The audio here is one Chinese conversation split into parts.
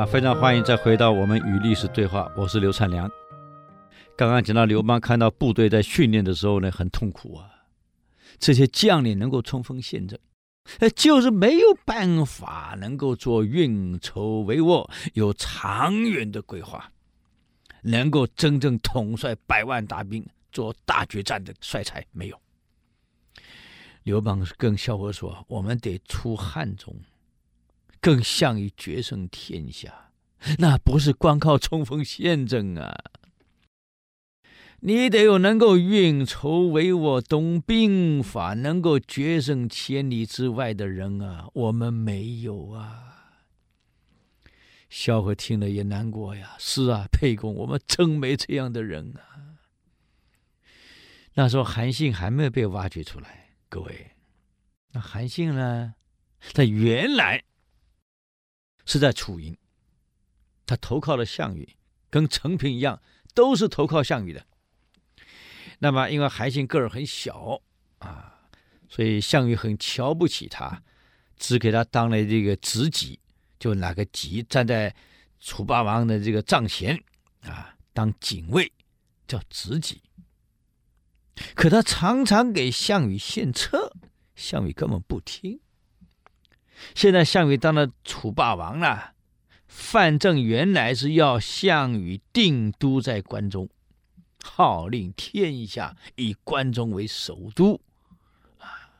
啊，非常欢迎再回到我们与历史对话，我是刘灿良。刚刚讲到刘邦看到部队在训练的时候呢，很痛苦啊。这些将领能够冲锋陷阵，就是没有办法能够做运筹帷幄、有长远的规划，能够真正统帅百万大兵做大决战的帅才没有。刘邦跟萧何说：“我们得出汉中。”更像于决胜天下，那不是光靠冲锋陷阵啊！你得有能够运筹帷幄、懂兵法、能够决胜千里之外的人啊！我们没有啊！萧何听了也难过呀。是啊，沛公，我们真没这样的人啊。那时候韩信还没有被挖掘出来，各位，那韩信呢？他原来。是在楚营，他投靠了项羽，跟陈平一样，都是投靠项羽的。那么，因为韩信个儿很小啊，所以项羽很瞧不起他，只给他当了这个知己，就拿个戟站在楚霸王的这个帐前啊，当警卫，叫知己。可他常常给项羽献策，项羽根本不听。现在项羽当了楚霸王了，范增原来是要项羽定都在关中，号令天下，以关中为首都，啊！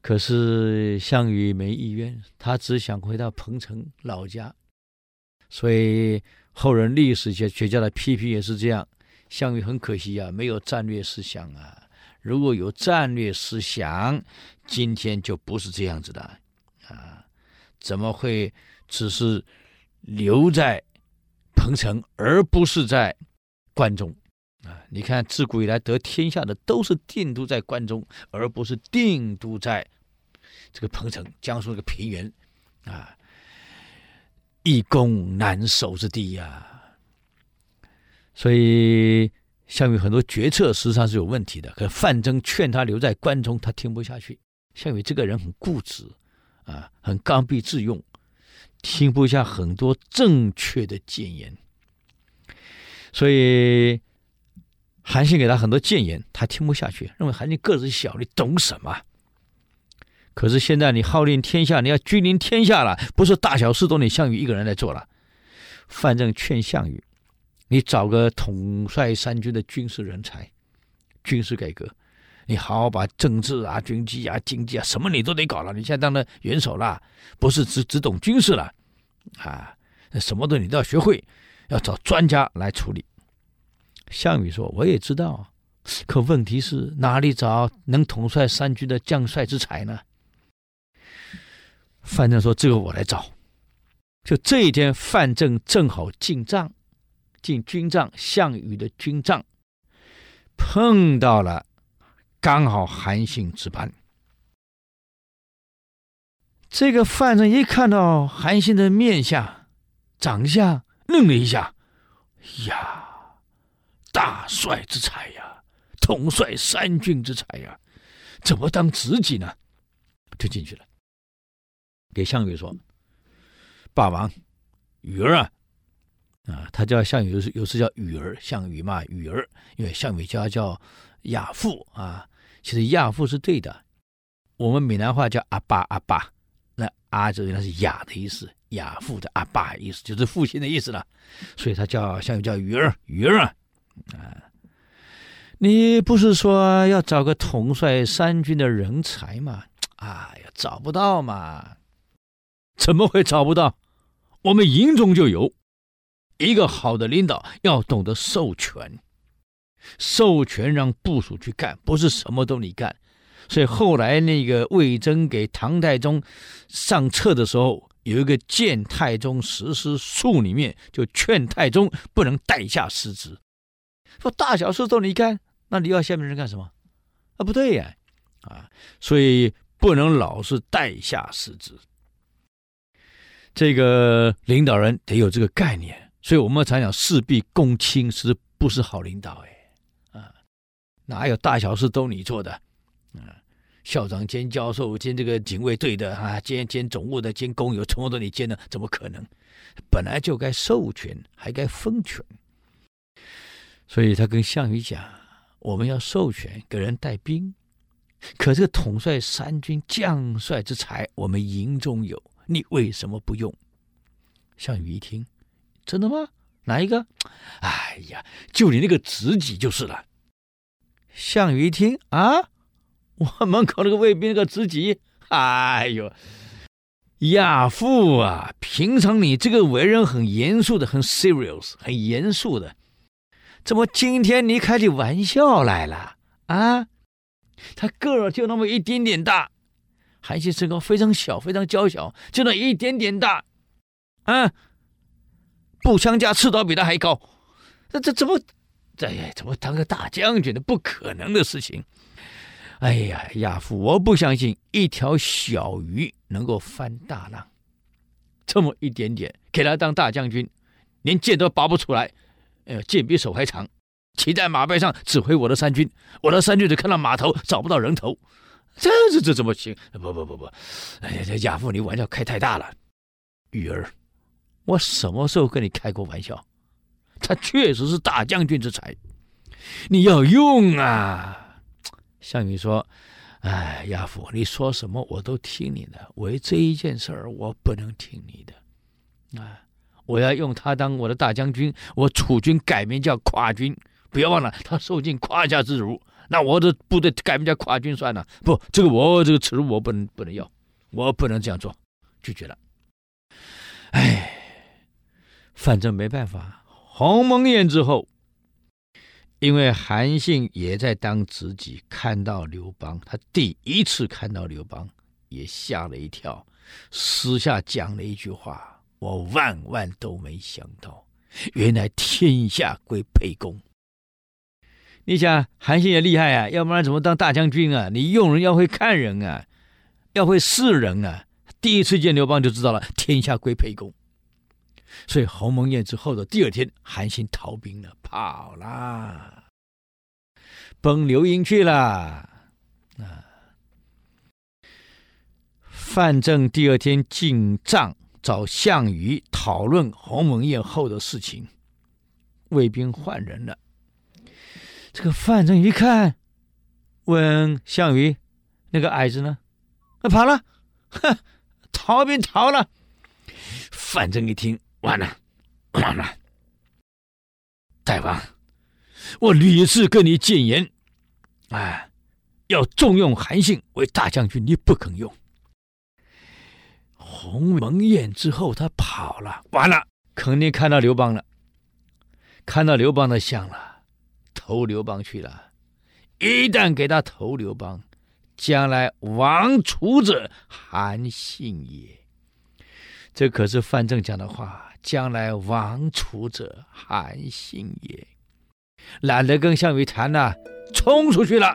可是项羽没意愿，他只想回到彭城老家，所以后人历史学学家的批评也是这样：项羽很可惜啊，没有战略思想啊。如果有战略思想，今天就不是这样子的啊！怎么会只是留在彭城，而不是在关中啊？你看，自古以来得天下的都是定都在关中，而不是定都在这个彭城，江苏这个平原啊，易攻难守之地呀、所以。项羽很多决策实际上是有问题的，可范增劝他留在关中，他听不下去。项羽这个人很固执，啊，很刚愎自用，听不下很多正确的谏言。所以韩信给他很多谏言，他听不下去，认为韩信个子小，你懂什么？可是现在你号令天下，你要君临天下了，不是大小事都你项羽一个人来做了。范增劝项羽。你找个统帅三军的军事人才，军事改革，你好好把政治啊、军机啊、经济啊什么你都得搞了。你现在当了元首了，不是只只懂军事了，啊，什么都你都要学会，要找专家来处理。项羽说：“我也知道，可问题是哪里找能统帅三军的将帅之才呢？”范增说：“这个我来找。”就这一天，范增正好进帐。进军帐，项羽的军帐碰到了，刚好韩信值班。这个范增一看到韩信的面相、长相，愣了一下。呀，大帅之才呀，统帅三军之才呀，怎么当知己呢？就进去了，给项羽说：“霸王，羽儿啊。”啊，他叫项羽，有时有时叫羽儿，项羽嘛，羽儿，因为项羽叫叫亚父啊。其实亚父是对的，我们闽南话叫阿爸阿爸，那阿字原来是亚的意思，亚父的阿爸意思就是父亲的意思了，所以他叫项羽叫羽儿，羽儿啊，啊，你不是说要找个统帅三军的人才吗？哎呀，找不到嘛，怎么会找不到？我们营中就有。一个好的领导要懂得授权，授权让部属去干，不是什么都你干。所以后来那个魏征给唐太宗上册的时候，有一个《谏太宗实施术》里面就劝太宗不能代下失职，说大小事都你干，那你要下面人干什么？啊，不对呀，啊，所以不能老是代下失职。这个领导人得有这个概念。所以我们常讲事必躬亲，是不是好领导？哎，啊，哪有大小事都你做的？啊，校长兼教授兼这个警卫队的啊，兼兼总务的兼工友，从头到你兼的，怎么可能？本来就该授权，还该分权。所以他跟项羽讲：“我们要授权给人带兵，可这统帅三军将帅之才，我们营中有，你为什么不用？”项羽一听：“真的吗？哪一个？哎呀，就你那个知己就是了。”项羽一听：“啊，我门口那个卫兵那个知己，哎呦，亚父啊，平常你这个为人很严肃的，很 serious，很严肃的。”怎么今天你开起玩笑来了啊？他个儿就那么一点点大，韩信身高非常小，非常娇小，就那一点点大，啊，步枪架刺刀比他还高，这这怎么，这呀怎么当个大将军的？不可能的事情！哎呀，亚父，我不相信一条小鱼能够翻大浪，这么一点点，给他当大将军，连剑都拔不出来。呃，剑比手还长，骑在马背上指挥我的三军，我的三军只看到马头，找不到人头，这这这怎么行？不不不不，哎呀，这亚父你玩笑开太大了。羽儿，我什么时候跟你开过玩笑？他确实是大将军之才，你要用啊。项羽说：“哎，亚父，你说什么我都听你的，为这一件事儿，我不能听你的。”啊。我要用他当我的大将军，我楚军改名叫夸军，不要忘了他受尽胯下之辱。那我的部队改名叫夸军算了。不，这个我这个耻辱我不能不能要，我不能这样做，拒绝了。哎，反正没办法。鸿门宴之后，因为韩信也在当知己，看到刘邦，他第一次看到刘邦，也吓了一跳，私下讲了一句话。我万万都没想到，原来天下归沛公。你想韩信也厉害啊，要不然怎么当大将军啊？你用人要会看人啊，要会识人啊。第一次见刘邦就知道了，天下归沛公。所以鸿门宴之后的第二天，韩信逃兵了，跑了，奔刘营去了。啊，范正第二天进帐。找项羽讨论鸿门宴后的事情，卫兵换人了。这个范增一看，问项羽：“那个矮子呢？”“跑了。”“哼，逃兵逃了。”范增一听，完了，完了！大王，我屡次跟你谏言，哎，要重用韩信为大将军，你不肯用。鸿门宴之后，他跑了，完了，肯定看到刘邦了，看到刘邦的相了，投刘邦去了。一旦给他投刘邦，将来亡楚者韩信也。这可是范增讲的话，将来亡楚者韩信也。懒得跟项羽谈了，冲出去了。